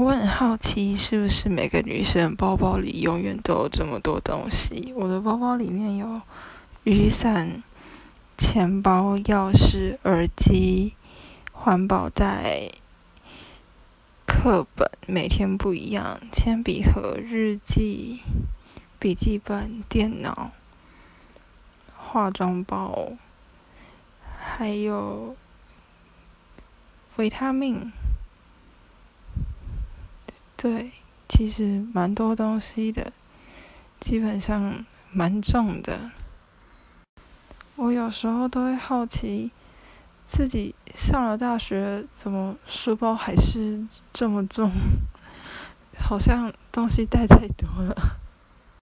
我很好奇，是不是每个女生包包里永远都有这么多东西？我的包包里面有雨伞、钱包、钥匙、耳机、环保袋、课本，每天不一样，铅笔盒、日记、笔记本、电脑、化妆包，还有维他命。对，其实蛮多东西的，基本上蛮重的。我有时候都会好奇，自己上了大学，怎么书包还是这么重？好像东西带太多了。